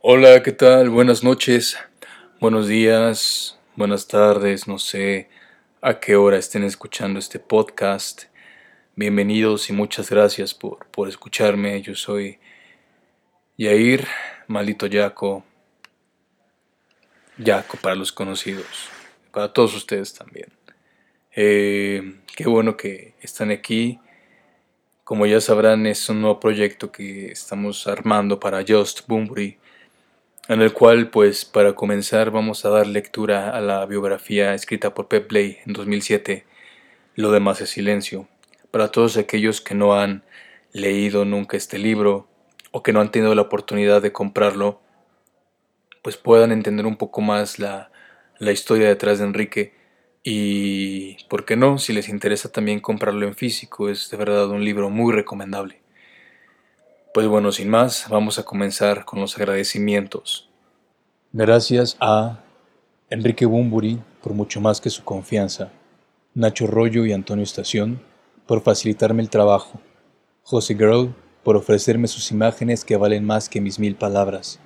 Hola, ¿qué tal? Buenas noches, buenos días, buenas tardes, no sé a qué hora estén escuchando este podcast. Bienvenidos y muchas gracias por, por escucharme. Yo soy Yair, maldito Yaco. Yaco para los conocidos, para todos ustedes también. Eh, qué bueno que están aquí. Como ya sabrán, es un nuevo proyecto que estamos armando para Just Boombury en el cual, pues, para comenzar, vamos a dar lectura a la biografía escrita por Pep Blay en 2007, Lo demás es silencio. Para todos aquellos que no han leído nunca este libro o que no han tenido la oportunidad de comprarlo, pues puedan entender un poco más la, la historia detrás de Enrique y, ¿por qué no? Si les interesa también comprarlo en físico, es de verdad un libro muy recomendable. Pues bueno, sin más, vamos a comenzar con los agradecimientos. Gracias a Enrique Bumburi por mucho más que su confianza, Nacho Rollo y Antonio Estación por facilitarme el trabajo, José Girl por ofrecerme sus imágenes que valen más que mis mil palabras,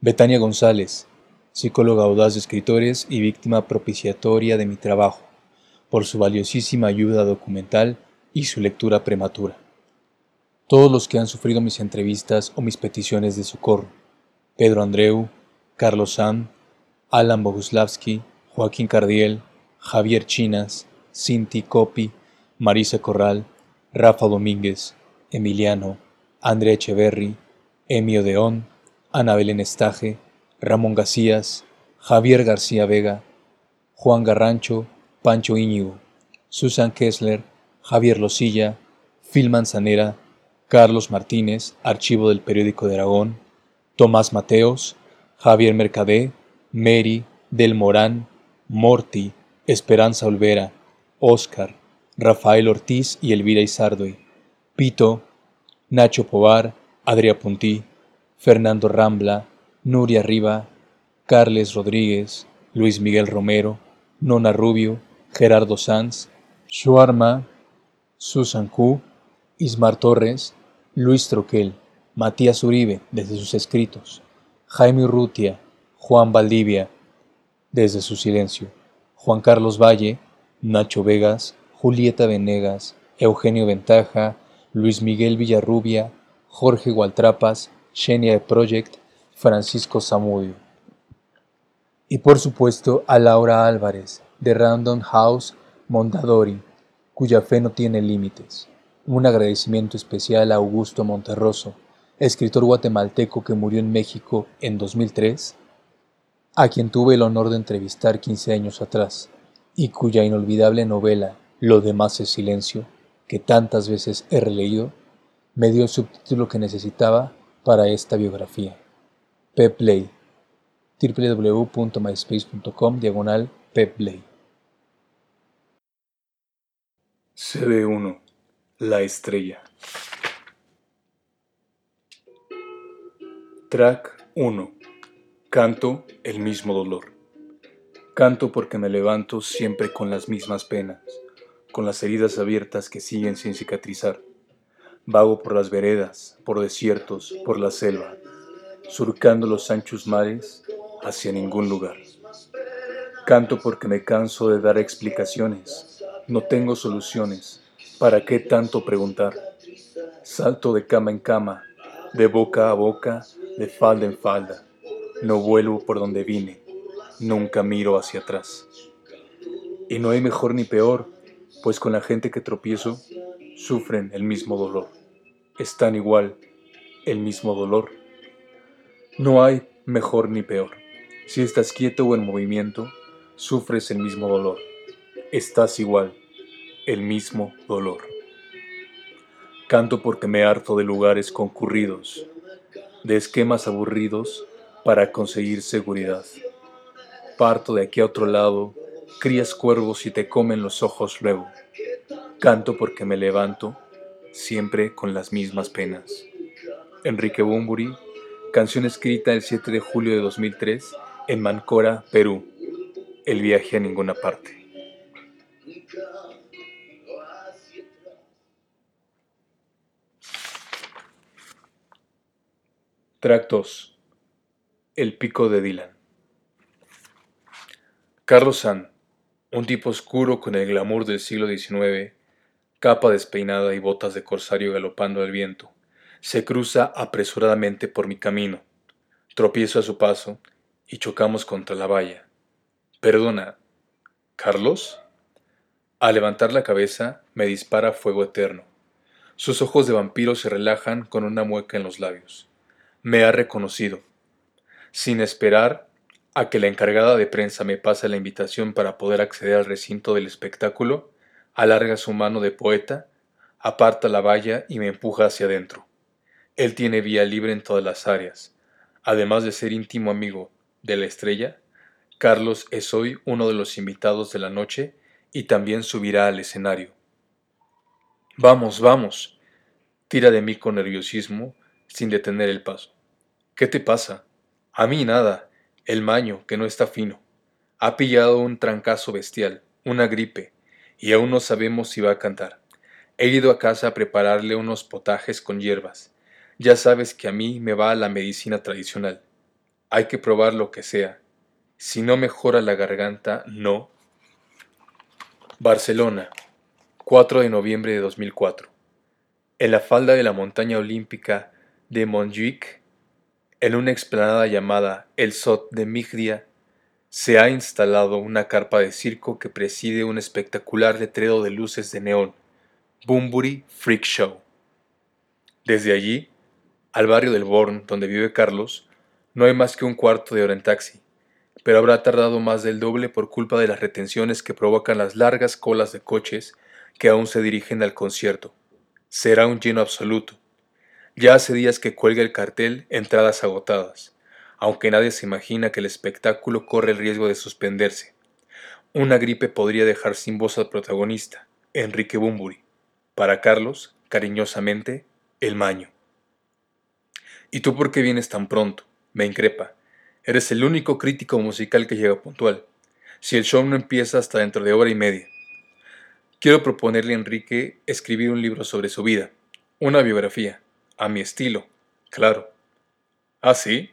Betania González, psicóloga audaz de escritores y víctima propiciatoria de mi trabajo, por su valiosísima ayuda documental y su lectura prematura todos los que han sufrido mis entrevistas o mis peticiones de socorro, Pedro Andreu, Carlos Sam, Alan Boguslavski, Joaquín Cardiel, Javier Chinas, Cinti Copi, Marisa Corral, Rafa Domínguez, Emiliano, Andrea Echeverry, Emio Deón, Ana Belén Estaje, Ramón Garcías, Javier García Vega, Juan Garrancho, Pancho Íñigo, Susan Kessler, Javier Losilla, Phil Manzanera, Carlos Martínez, Archivo del Periódico de Aragón, Tomás Mateos, Javier Mercadé, Mary, Del Morán, Morty, Esperanza Olvera, Oscar, Rafael Ortiz y Elvira Izardoy, Pito, Nacho Pobar, Adria Puntí, Fernando Rambla, Nuria Riva, Carles Rodríguez, Luis Miguel Romero, Nona Rubio, Gerardo Sanz, Shuarma, Susan Q, Ismar Torres, Luis Troquel, Matías Uribe, desde sus escritos, Jaime Urrutia, Juan Valdivia, desde su silencio, Juan Carlos Valle, Nacho Vegas, Julieta Venegas, Eugenio Ventaja, Luis Miguel Villarrubia, Jorge Gualtrapas, Xenia Project, Francisco Zamudio. Y por supuesto a Laura Álvarez, de Random House Mondadori, cuya fe no tiene límites. Un agradecimiento especial a Augusto Monterroso, escritor guatemalteco que murió en México en 2003, a quien tuve el honor de entrevistar 15 años atrás, y cuya inolvidable novela Lo demás es silencio, que tantas veces he releído, me dio el subtítulo que necesitaba para esta biografía. Peplay www.myspace.com diagonal Peplay CD1 la estrella. Track 1. Canto el mismo dolor. Canto porque me levanto siempre con las mismas penas, con las heridas abiertas que siguen sin cicatrizar. Vago por las veredas, por desiertos, por la selva, surcando los anchos mares hacia ningún lugar. Canto porque me canso de dar explicaciones, no tengo soluciones ¿Para qué tanto preguntar? Salto de cama en cama, de boca a boca, de falda en falda. No vuelvo por donde vine, nunca miro hacia atrás. Y no hay mejor ni peor, pues con la gente que tropiezo, sufren el mismo dolor. Están igual, el mismo dolor. No hay mejor ni peor. Si estás quieto o en movimiento, sufres el mismo dolor. Estás igual el mismo dolor. Canto porque me harto de lugares concurridos, de esquemas aburridos para conseguir seguridad. Parto de aquí a otro lado, crías cuervos y te comen los ojos luego. Canto porque me levanto, siempre con las mismas penas. Enrique Bumburi, canción escrita el 7 de julio de 2003 en Mancora, Perú. El viaje a ninguna parte. Track 2. El pico de Dylan. Carlos San, un tipo oscuro con el glamour del siglo XIX, capa despeinada y botas de corsario galopando al viento, se cruza apresuradamente por mi camino. Tropiezo a su paso y chocamos contra la valla. Perdona, ¿Carlos? Al levantar la cabeza, me dispara fuego eterno. Sus ojos de vampiro se relajan con una mueca en los labios. Me ha reconocido sin esperar a que la encargada de prensa me pase la invitación para poder acceder al recinto del espectáculo, alarga su mano de poeta, aparta la valla y me empuja hacia adentro. Él tiene vía libre en todas las áreas. Además de ser íntimo amigo de la estrella, Carlos es hoy uno de los invitados de la noche y también subirá al escenario. Vamos, vamos. Tira de mí con nerviosismo, sin detener el paso. ¿Qué te pasa? A mí nada, el maño, que no está fino. Ha pillado un trancazo bestial, una gripe, y aún no sabemos si va a cantar. He ido a casa a prepararle unos potajes con hierbas. Ya sabes que a mí me va la medicina tradicional. Hay que probar lo que sea. Si no mejora la garganta, no. Barcelona, 4 de noviembre de 2004. En la falda de la montaña olímpica de Montjuic, en una explanada llamada El Sot de Migdia, se ha instalado una carpa de circo que preside un espectacular letrero de luces de neón, Bumburi Freak Show. Desde allí, al barrio del Born, donde vive Carlos, no hay más que un cuarto de hora en taxi, pero habrá tardado más del doble por culpa de las retenciones que provocan las largas colas de coches que aún se dirigen al concierto. Será un lleno absoluto, ya hace días que cuelga el cartel Entradas agotadas, aunque nadie se imagina que el espectáculo corre el riesgo de suspenderse. Una gripe podría dejar sin voz al protagonista, Enrique Bumburi. Para Carlos, cariñosamente, el maño. ¿Y tú por qué vienes tan pronto? Me increpa. Eres el único crítico musical que llega puntual. Si el show no empieza hasta dentro de hora y media. Quiero proponerle a Enrique escribir un libro sobre su vida, una biografía, a mi estilo, claro. ¿Ah, sí?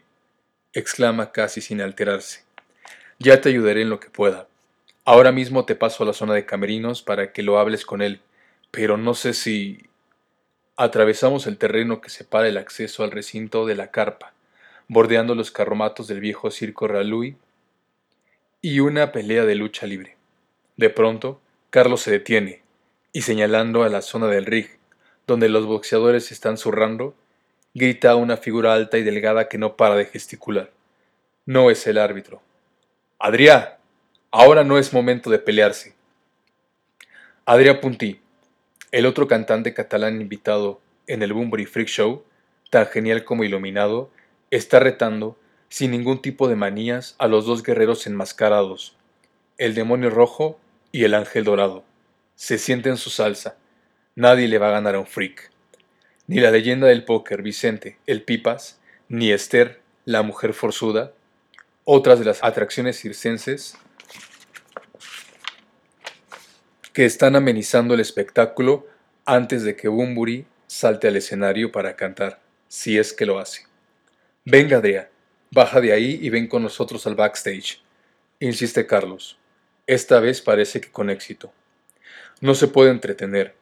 exclama casi sin alterarse. Ya te ayudaré en lo que pueda. Ahora mismo te paso a la zona de camerinos para que lo hables con él, pero no sé si... Atravesamos el terreno que separa el acceso al recinto de la carpa, bordeando los carromatos del viejo circo Ralui y una pelea de lucha libre. De pronto, Carlos se detiene y señalando a la zona del rig, donde los boxeadores están zurrando, grita una figura alta y delgada que no para de gesticular. No es el árbitro. Adrià, ahora no es momento de pelearse. Adrià Puntí, el otro cantante catalán invitado en el Bunbury Freak Show, tan genial como iluminado, está retando, sin ningún tipo de manías, a los dos guerreros enmascarados, el demonio rojo y el ángel dorado. Se siente en su salsa, Nadie le va a ganar a un freak. Ni la leyenda del póker Vicente, el Pipas, ni Esther, la mujer forzuda, otras de las atracciones circenses que están amenizando el espectáculo antes de que Bumburi salte al escenario para cantar, si es que lo hace. Venga, Adria, baja de ahí y ven con nosotros al backstage, insiste Carlos. Esta vez parece que con éxito. No se puede entretener,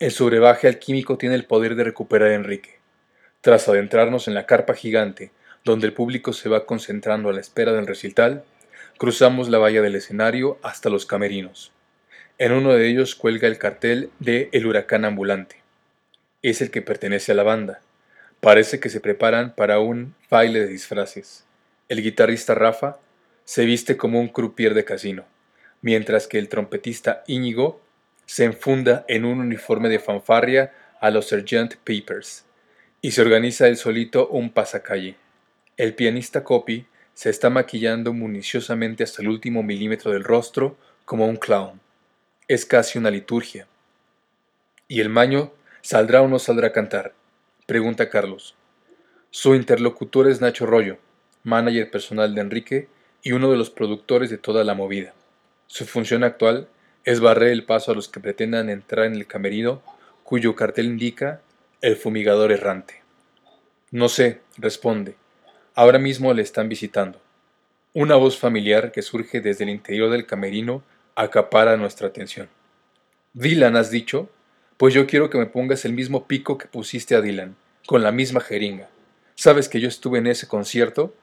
el sobrebaje alquímico tiene el poder de recuperar a Enrique. Tras adentrarnos en la carpa gigante, donde el público se va concentrando a la espera del recital, cruzamos la valla del escenario hasta los camerinos. En uno de ellos cuelga el cartel de El Huracán Ambulante. Es el que pertenece a la banda. Parece que se preparan para un baile de disfraces. El guitarrista Rafa se viste como un croupier de casino, mientras que el trompetista Íñigo se enfunda en un uniforme de fanfarria a los Sgt. Papers y se organiza él solito un pasacalle. El pianista Copy se está maquillando municiosamente hasta el último milímetro del rostro como un clown. Es casi una liturgia. ¿Y el maño saldrá o no saldrá a cantar? Pregunta Carlos. Su interlocutor es Nacho Rollo, manager personal de Enrique y uno de los productores de toda la movida. Su función actual es barrer el paso a los que pretendan entrar en el camerino cuyo cartel indica el fumigador errante. No sé, responde. Ahora mismo le están visitando. Una voz familiar que surge desde el interior del camerino acapara nuestra atención. Dylan, ¿has dicho? Pues yo quiero que me pongas el mismo pico que pusiste a Dylan, con la misma jeringa. ¿Sabes que yo estuve en ese concierto?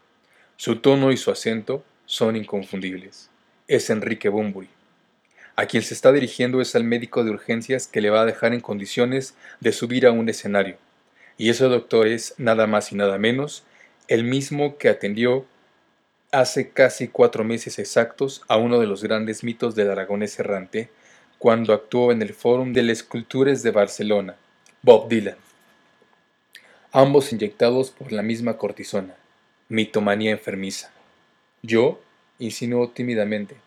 Su tono y su acento son inconfundibles. Es Enrique Bunbury. A quien se está dirigiendo es al médico de urgencias que le va a dejar en condiciones de subir a un escenario. Y ese doctor es, nada más y nada menos, el mismo que atendió hace casi cuatro meses exactos a uno de los grandes mitos del aragonés errante, cuando actuó en el Fórum de las Escultures de Barcelona, Bob Dylan. Ambos inyectados por la misma cortisona, mitomanía enfermiza. Yo, insinuó tímidamente,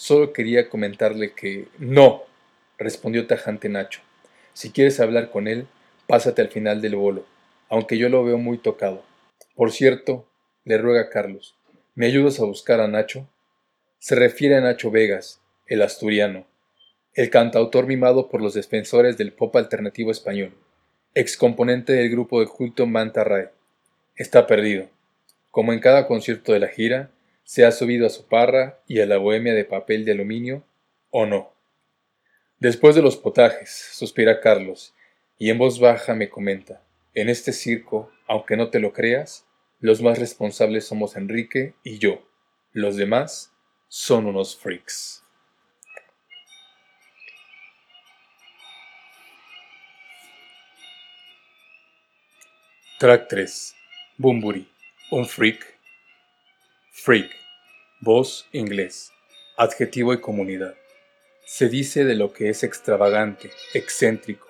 solo quería comentarle que... No, respondió tajante Nacho. Si quieres hablar con él, pásate al final del bolo, aunque yo lo veo muy tocado. Por cierto, le ruega Carlos, ¿me ayudas a buscar a Nacho? Se refiere a Nacho Vegas, el asturiano, el cantautor mimado por los defensores del pop alternativo español, excomponente del grupo de culto Manta Ray. Está perdido. Como en cada concierto de la gira, se ha subido a su parra y a la bohemia de papel de aluminio, o no. Después de los potajes, suspira Carlos, y en voz baja me comenta, en este circo, aunque no te lo creas, los más responsables somos Enrique y yo. Los demás son unos freaks. Track 3. Bumburi. Un freak. Freak. Voz inglés. Adjetivo y comunidad. Se dice de lo que es extravagante, excéntrico,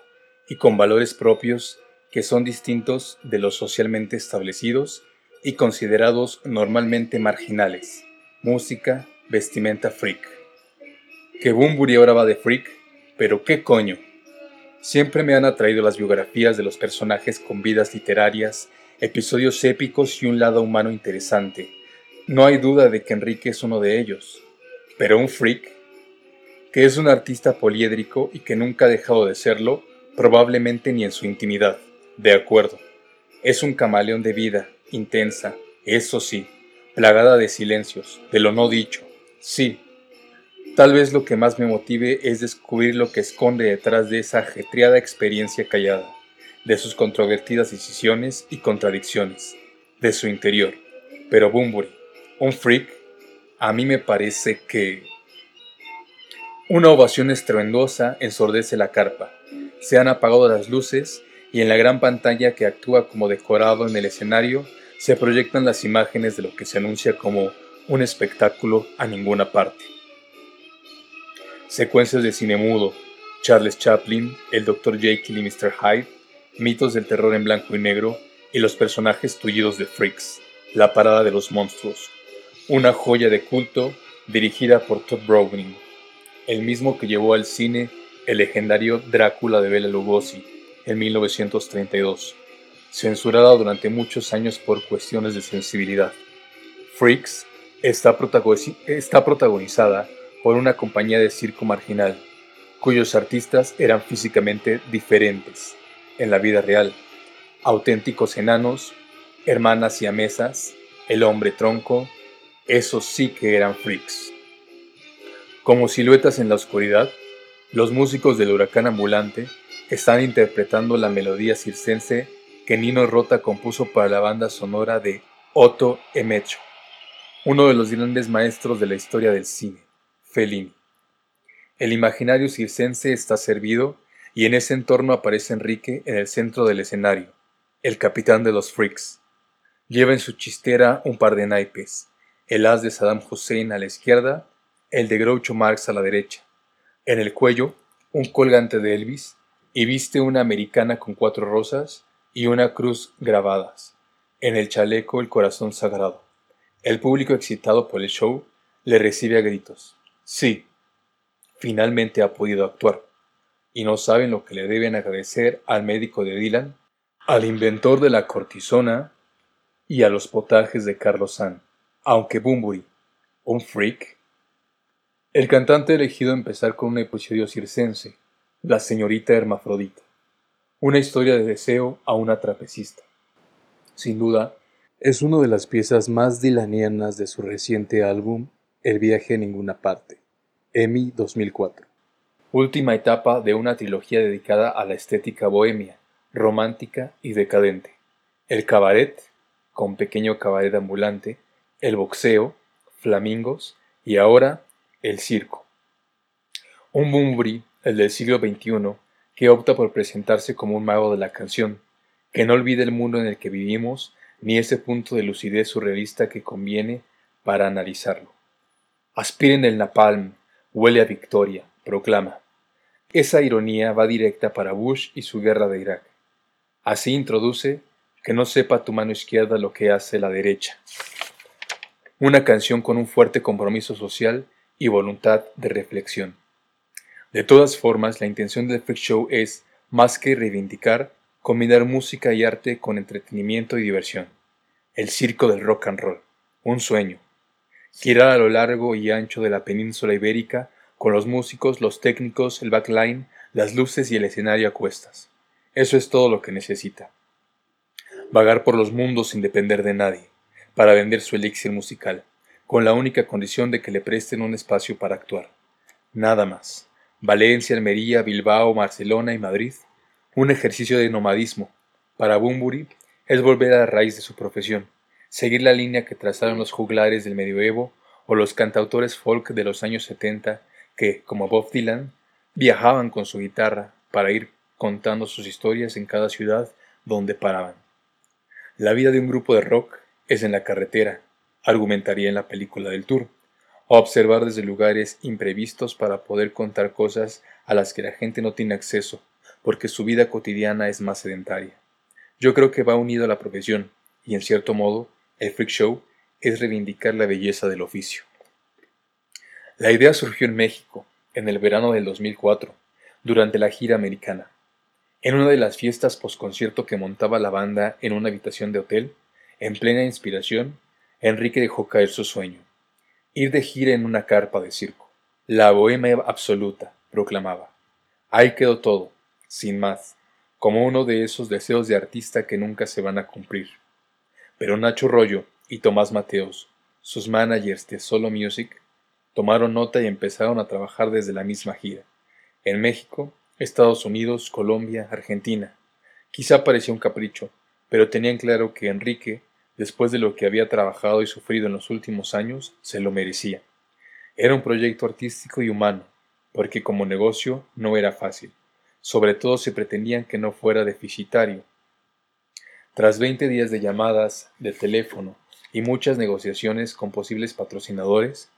y con valores propios que son distintos de los socialmente establecidos y considerados normalmente marginales. Música, vestimenta freak. Que Bumburi ahora va de freak, pero qué coño. Siempre me han atraído las biografías de los personajes con vidas literarias, episodios épicos y un lado humano interesante. No hay duda de que Enrique es uno de ellos. Pero un freak, que es un artista poliédrico y que nunca ha dejado de serlo, probablemente ni en su intimidad. De acuerdo. Es un camaleón de vida, intensa, eso sí, plagada de silencios, de lo no dicho. Sí. Tal vez lo que más me motive es descubrir lo que esconde detrás de esa ajetreada experiencia callada, de sus controvertidas decisiones y contradicciones, de su interior. Pero Bumburi, un freak, a mí me parece que... Una ovación estruendosa ensordece la carpa se han apagado las luces y en la gran pantalla que actúa como decorado en el escenario se proyectan las imágenes de lo que se anuncia como un espectáculo a ninguna parte. Secuencias de cine mudo, Charles Chaplin, el Dr. Jekyll y Mr. Hyde, mitos del terror en blanco y negro y los personajes tullidos de Freaks, la parada de los monstruos, una joya de culto dirigida por Todd Browning, el mismo que llevó al cine el legendario Drácula de Bela Lugosi en 1932, censurada durante muchos años por cuestiones de sensibilidad. Freaks está, está protagonizada por una compañía de circo marginal, cuyos artistas eran físicamente diferentes en la vida real, auténticos enanos, hermanas y amesas, el hombre tronco, esos sí que eran freaks. Como siluetas en la oscuridad, los músicos del Huracán Ambulante están interpretando la melodía circense que Nino Rota compuso para la banda sonora de Otto Emecho, uno de los grandes maestros de la historia del cine, Fellini. El imaginario circense está servido y en ese entorno aparece Enrique en el centro del escenario, el capitán de los freaks. Lleva en su chistera un par de naipes, el as de Saddam Hussein a la izquierda, el de Groucho Marx a la derecha en el cuello, un colgante de Elvis, y viste una americana con cuatro rosas y una cruz grabadas. En el chaleco el corazón sagrado. El público excitado por el show le recibe a gritos. Sí, finalmente ha podido actuar. Y no saben lo que le deben agradecer al médico de Dylan, al inventor de la cortisona y a los potajes de Carlos San. Aunque Bumburi, un freak, el cantante ha elegido empezar con un episodio circense, La señorita Hermafrodita, una historia de deseo a una trapecista. Sin duda, Es una de las piezas más dilanianas de su reciente álbum El viaje a ninguna parte, EMI 2004. Última etapa de una trilogía dedicada a la estética bohemia, romántica y decadente. El cabaret, con pequeño cabaret ambulante, el boxeo, flamingos y ahora el circo. Un Bumbri, el del siglo XXI, que opta por presentarse como un mago de la canción, que no olvide el mundo en el que vivimos ni ese punto de lucidez surrealista que conviene para analizarlo. Aspiren el napalm, huele a victoria, proclama. Esa ironía va directa para Bush y su guerra de Irak. Así introduce que no sepa tu mano izquierda lo que hace la derecha. Una canción con un fuerte compromiso social y voluntad de reflexión. De todas formas, la intención del Freak Show es, más que reivindicar, combinar música y arte con entretenimiento y diversión. El circo del rock and roll, un sueño. Girar a lo largo y ancho de la península ibérica con los músicos, los técnicos, el backline, las luces y el escenario a cuestas. Eso es todo lo que necesita. Vagar por los mundos sin depender de nadie, para vender su elixir musical, con la única condición de que le presten un espacio para actuar. Nada más. Valencia, Almería, Bilbao, Barcelona y Madrid un ejercicio de nomadismo. Para Bumburi es volver a la raíz de su profesión, seguir la línea que trazaron los juglares del medioevo o los cantautores folk de los años 70 que, como Bob Dylan, viajaban con su guitarra para ir contando sus historias en cada ciudad donde paraban. La vida de un grupo de rock es en la carretera, argumentaría en la película del tour, o observar desde lugares imprevistos para poder contar cosas a las que la gente no tiene acceso porque su vida cotidiana es más sedentaria. Yo creo que va unido a la profesión, y en cierto modo, el freak show es reivindicar la belleza del oficio. La idea surgió en México, en el verano del 2004, durante la gira americana. En una de las fiestas posconcierto que montaba la banda en una habitación de hotel, en plena inspiración, Enrique dejó caer su sueño. Ir de gira en una carpa de circo. La bohemia absoluta, proclamaba. Ahí quedó todo, sin más, como uno de esos deseos de artista que nunca se van a cumplir. Pero Nacho Rollo y Tomás Mateos, sus managers de Solo Music, tomaron nota y empezaron a trabajar desde la misma gira. En México, Estados Unidos, Colombia, Argentina. Quizá parecía un capricho, pero tenían claro que Enrique, después de lo que había trabajado y sufrido en los últimos años, se lo merecía. Era un proyecto artístico y humano, porque como negocio no era fácil sobre todo si pretendían que no fuera deficitario. Tras veinte días de llamadas, de teléfono y muchas negociaciones con posibles patrocinadores,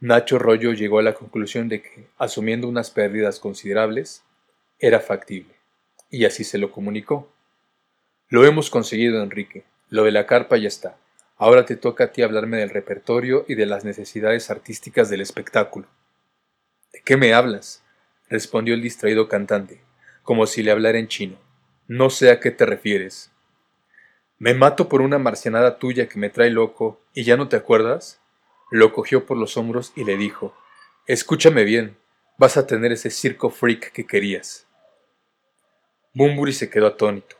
Nacho Rollo llegó a la conclusión de que, asumiendo unas pérdidas considerables, era factible, y así se lo comunicó. Lo hemos conseguido, Enrique. Lo de la carpa ya está. Ahora te toca a ti hablarme del repertorio y de las necesidades artísticas del espectáculo. ¿De qué me hablas? respondió el distraído cantante como si le hablara en chino. No sé a qué te refieres. Me mato por una marcianada tuya que me trae loco, ¿y ya no te acuerdas? Lo cogió por los hombros y le dijo, Escúchame bien, vas a tener ese circo freak que querías. Bumburi se quedó atónito.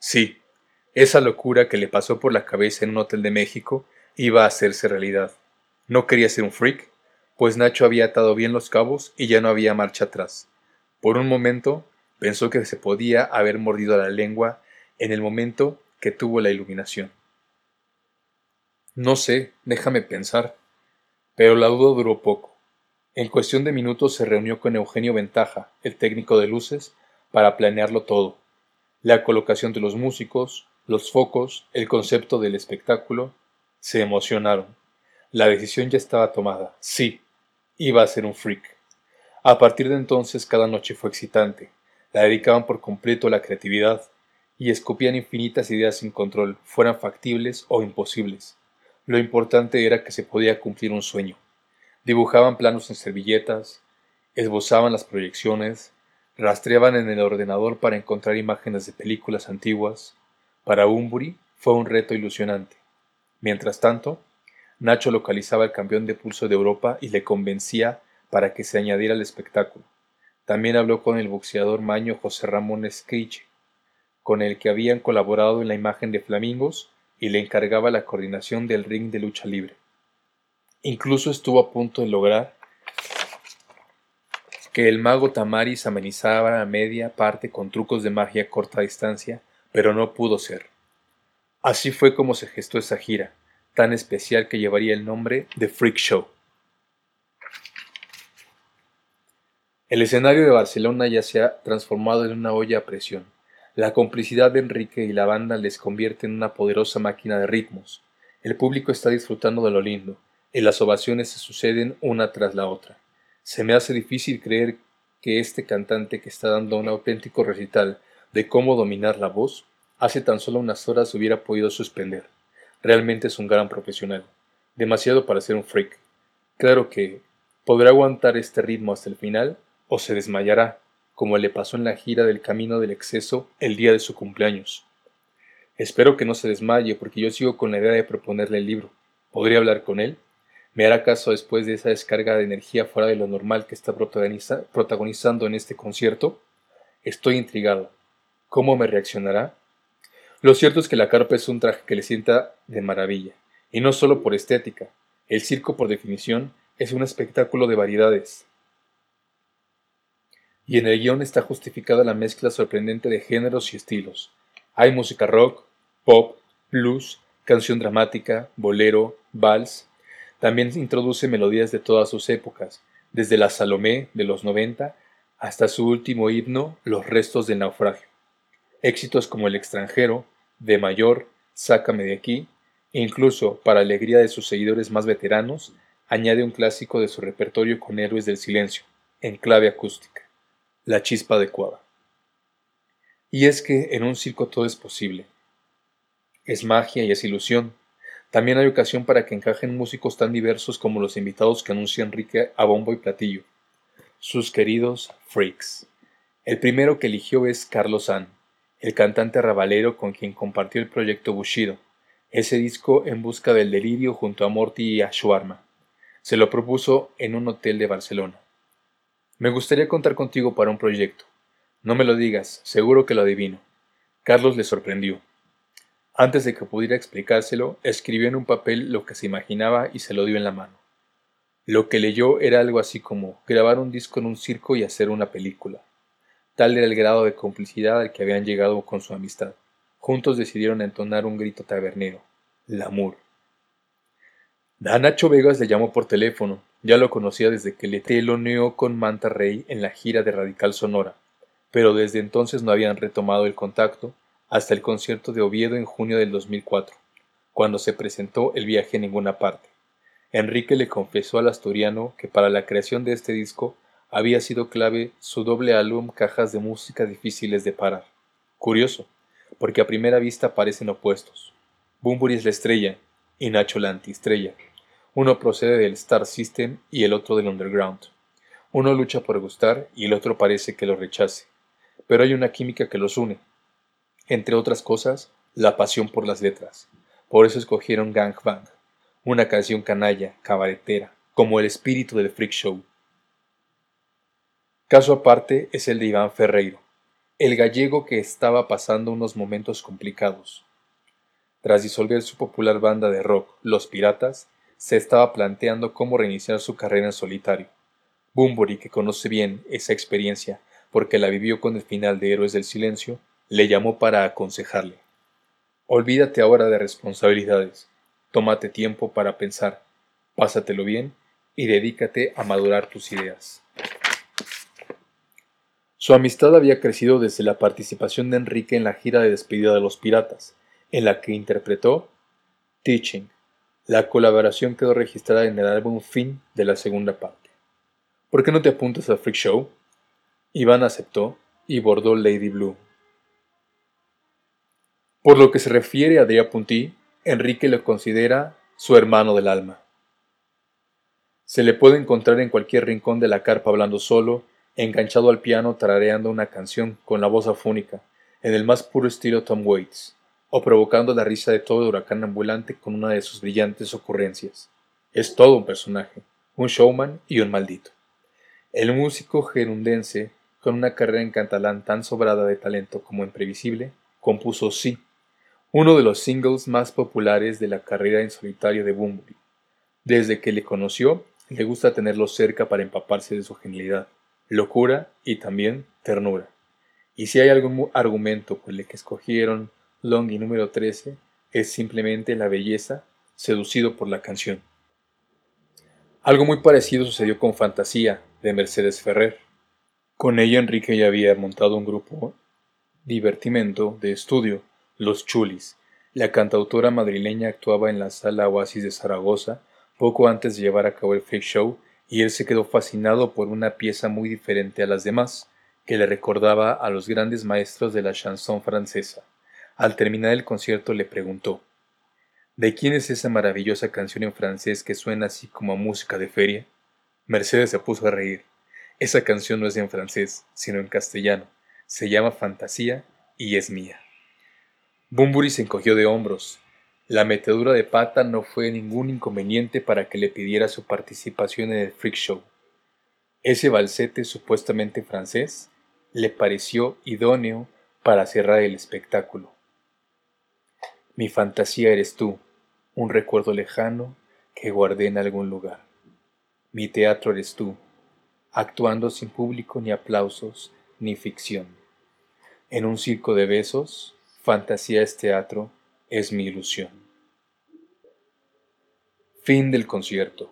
Sí, esa locura que le pasó por la cabeza en un hotel de México iba a hacerse realidad. No quería ser un freak, pues Nacho había atado bien los cabos y ya no había marcha atrás. Por un momento Pensó que se podía haber mordido la lengua en el momento que tuvo la iluminación. No sé, déjame pensar. Pero la duda duró poco. En cuestión de minutos se reunió con Eugenio Ventaja, el técnico de luces, para planearlo todo. La colocación de los músicos, los focos, el concepto del espectáculo. Se emocionaron. La decisión ya estaba tomada. Sí, iba a ser un freak. A partir de entonces cada noche fue excitante la dedicaban por completo a la creatividad y escupían infinitas ideas sin control, fueran factibles o imposibles. Lo importante era que se podía cumplir un sueño. Dibujaban planos en servilletas, esbozaban las proyecciones, rastreaban en el ordenador para encontrar imágenes de películas antiguas. Para Umburi fue un reto ilusionante. Mientras tanto, Nacho localizaba el campeón de pulso de Europa y le convencía para que se añadiera al espectáculo. También habló con el boxeador maño José Ramón Escriche, con el que habían colaborado en la imagen de Flamingos, y le encargaba la coordinación del ring de lucha libre. Incluso estuvo a punto de lograr que el mago Tamaris amenizara a media parte con trucos de magia a corta distancia, pero no pudo ser. Así fue como se gestó esa gira, tan especial que llevaría el nombre de Freak Show. El escenario de Barcelona ya se ha transformado en una olla a presión. La complicidad de Enrique y la banda les convierte en una poderosa máquina de ritmos. El público está disfrutando de lo lindo, y las ovaciones se suceden una tras la otra. Se me hace difícil creer que este cantante que está dando un auténtico recital de cómo dominar la voz, hace tan solo unas horas hubiera podido suspender. Realmente es un gran profesional. Demasiado para ser un freak. Claro que podrá aguantar este ritmo hasta el final o se desmayará, como le pasó en la gira del Camino del Exceso el día de su cumpleaños. Espero que no se desmaye porque yo sigo con la idea de proponerle el libro. ¿Podría hablar con él? ¿Me hará caso después de esa descarga de energía fuera de lo normal que está protagonizando en este concierto? Estoy intrigado. ¿Cómo me reaccionará? Lo cierto es que la carpa es un traje que le sienta de maravilla, y no solo por estética. El circo, por definición, es un espectáculo de variedades. Y en el guion está justificada la mezcla sorprendente de géneros y estilos. Hay música rock, pop, blues, canción dramática, bolero, vals, también introduce melodías de todas sus épocas, desde la Salomé de los 90 hasta su último himno, Los restos del naufragio. Éxitos como El extranjero, De mayor, Sácame de aquí, e incluso, para alegría de sus seguidores más veteranos, añade un clásico de su repertorio con Héroes del Silencio, en clave acústica, La chispa adecuada. Y es que en un circo todo es posible. Es magia y es ilusión, también hay ocasión para que encajen músicos tan diversos como los invitados que anuncia Enrique a bombo y platillo. Sus queridos freaks. El primero que eligió es Carlos San, el cantante rabalero con quien compartió el proyecto Bushido, ese disco en busca del delirio junto a Morty y a Shuarma. Se lo propuso en un hotel de Barcelona. Me gustaría contar contigo para un proyecto. No me lo digas, seguro que lo adivino. Carlos le sorprendió. Antes de que pudiera explicárselo, escribió en un papel lo que se imaginaba y se lo dio en la mano. Lo que leyó era algo así como grabar un disco en un circo y hacer una película. Tal era el grado de complicidad al que habían llegado con su amistad. Juntos decidieron entonar un grito tabernero, Lamur. A Nacho Vegas le llamó por teléfono, ya lo conocía desde que le teloneó con Manta Rey en la gira de Radical Sonora, pero desde entonces no habían retomado el contacto hasta el concierto de Oviedo en junio del 2004, cuando se presentó El viaje a ninguna parte. Enrique le confesó al asturiano que para la creación de este disco había sido clave su doble álbum Cajas de música difíciles de parar. Curioso, porque a primera vista parecen opuestos. Bumburi es la estrella y Nacho la antiestrella. Uno procede del Star System y el otro del Underground. Uno lucha por gustar y el otro parece que lo rechace. Pero hay una química que los une, entre otras cosas, la pasión por las letras. Por eso escogieron Gang Bang, una canción canalla, cabaretera, como el espíritu del freak show. Caso aparte es el de Iván Ferreiro, el gallego que estaba pasando unos momentos complicados. Tras disolver su popular banda de rock, Los Piratas, se estaba planteando cómo reiniciar su carrera en solitario. Bumburi, que conoce bien esa experiencia porque la vivió con el final de Héroes del Silencio, le llamó para aconsejarle. Olvídate ahora de responsabilidades, tómate tiempo para pensar, pásatelo bien y dedícate a madurar tus ideas. Su amistad había crecido desde la participación de Enrique en la gira de despedida de los piratas, en la que interpretó Teaching. La colaboración quedó registrada en el álbum Fin de la segunda parte. ¿Por qué no te apuntas al Freak Show? Iván aceptó y bordó Lady Blue. Por lo que se refiere a Dea Puntí, Enrique lo considera su hermano del alma. Se le puede encontrar en cualquier rincón de la carpa hablando solo, enganchado al piano tarareando una canción con la voz afónica, en el más puro estilo Tom Waits, o provocando la risa de todo huracán ambulante con una de sus brillantes ocurrencias. Es todo un personaje, un showman y un maldito. El músico gerundense, con una carrera en catalán tan sobrada de talento como imprevisible, compuso Sí, uno de los singles más populares de la carrera en solitario de Bunbury. Desde que le conoció, le gusta tenerlo cerca para empaparse de su genialidad, locura y también ternura. Y si hay algún argumento por el que escogieron Long y número 13, es simplemente la belleza, seducido por la canción. Algo muy parecido sucedió con Fantasía, de Mercedes Ferrer. Con ella Enrique ya había montado un grupo divertimento de estudio, Los Chulis. La cantautora madrileña actuaba en la sala Oasis de Zaragoza poco antes de llevar a cabo el fake show y él se quedó fascinado por una pieza muy diferente a las demás, que le recordaba a los grandes maestros de la chanson francesa. Al terminar el concierto le preguntó ¿De quién es esa maravillosa canción en francés que suena así como a música de feria? Mercedes se puso a reír. Esa canción no es en francés, sino en castellano. Se llama Fantasía y es mía. Bumburi se encogió de hombros. La metedura de pata no fue ningún inconveniente para que le pidiera su participación en el freak show. Ese balsete supuestamente francés le pareció idóneo para cerrar el espectáculo. Mi fantasía eres tú, un recuerdo lejano que guardé en algún lugar. Mi teatro eres tú, actuando sin público ni aplausos ni ficción. En un circo de besos, fantasía es teatro, es mi ilusión. Fin del concierto.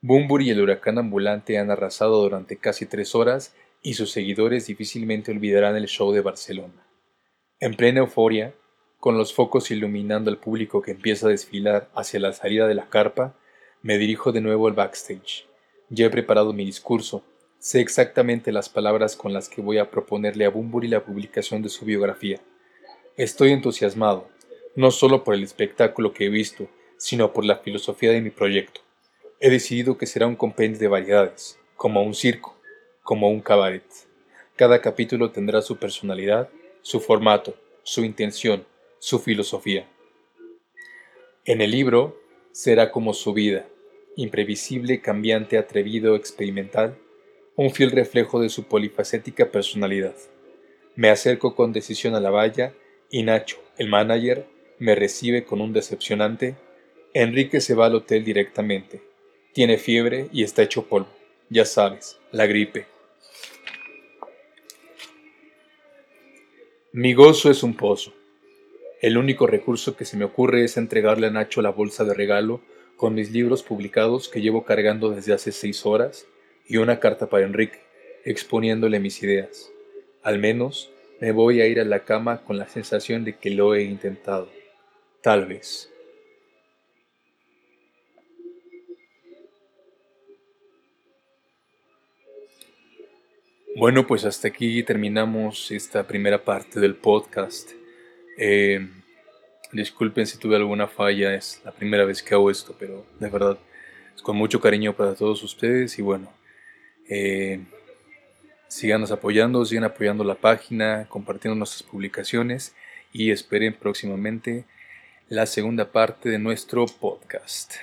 Bumbur y el huracán ambulante han arrasado durante casi tres horas y sus seguidores difícilmente olvidarán el show de Barcelona. En plena euforia, con los focos iluminando al público que empieza a desfilar hacia la salida de la carpa, me dirijo de nuevo al backstage. Ya he preparado mi discurso, sé exactamente las palabras con las que voy a proponerle a Bumburi la publicación de su biografía. Estoy entusiasmado, no solo por el espectáculo que he visto, sino por la filosofía de mi proyecto. He decidido que será un compendio de variedades, como un circo, como un cabaret. Cada capítulo tendrá su personalidad, su formato, su intención, su filosofía. En el libro será como su vida, imprevisible, cambiante, atrevido, experimental, un fiel reflejo de su polifacética personalidad. Me acerco con decisión a la valla y Nacho, el manager, me recibe con un decepcionante. Enrique se va al hotel directamente. Tiene fiebre y está hecho polvo. Ya sabes, la gripe. Mi gozo es un pozo. El único recurso que se me ocurre es entregarle a Nacho la bolsa de regalo con mis libros publicados que llevo cargando desde hace seis horas y una carta para Enrique, exponiéndole mis ideas. Al menos me voy a ir a la cama con la sensación de que lo he intentado. Tal vez. Bueno, pues hasta aquí terminamos esta primera parte del podcast. Eh, disculpen si tuve alguna falla, es la primera vez que hago esto, pero de verdad es con mucho cariño para todos ustedes y bueno, eh, síganos apoyando, sigan apoyando la página, compartiendo nuestras publicaciones y esperen próximamente la segunda parte de nuestro podcast.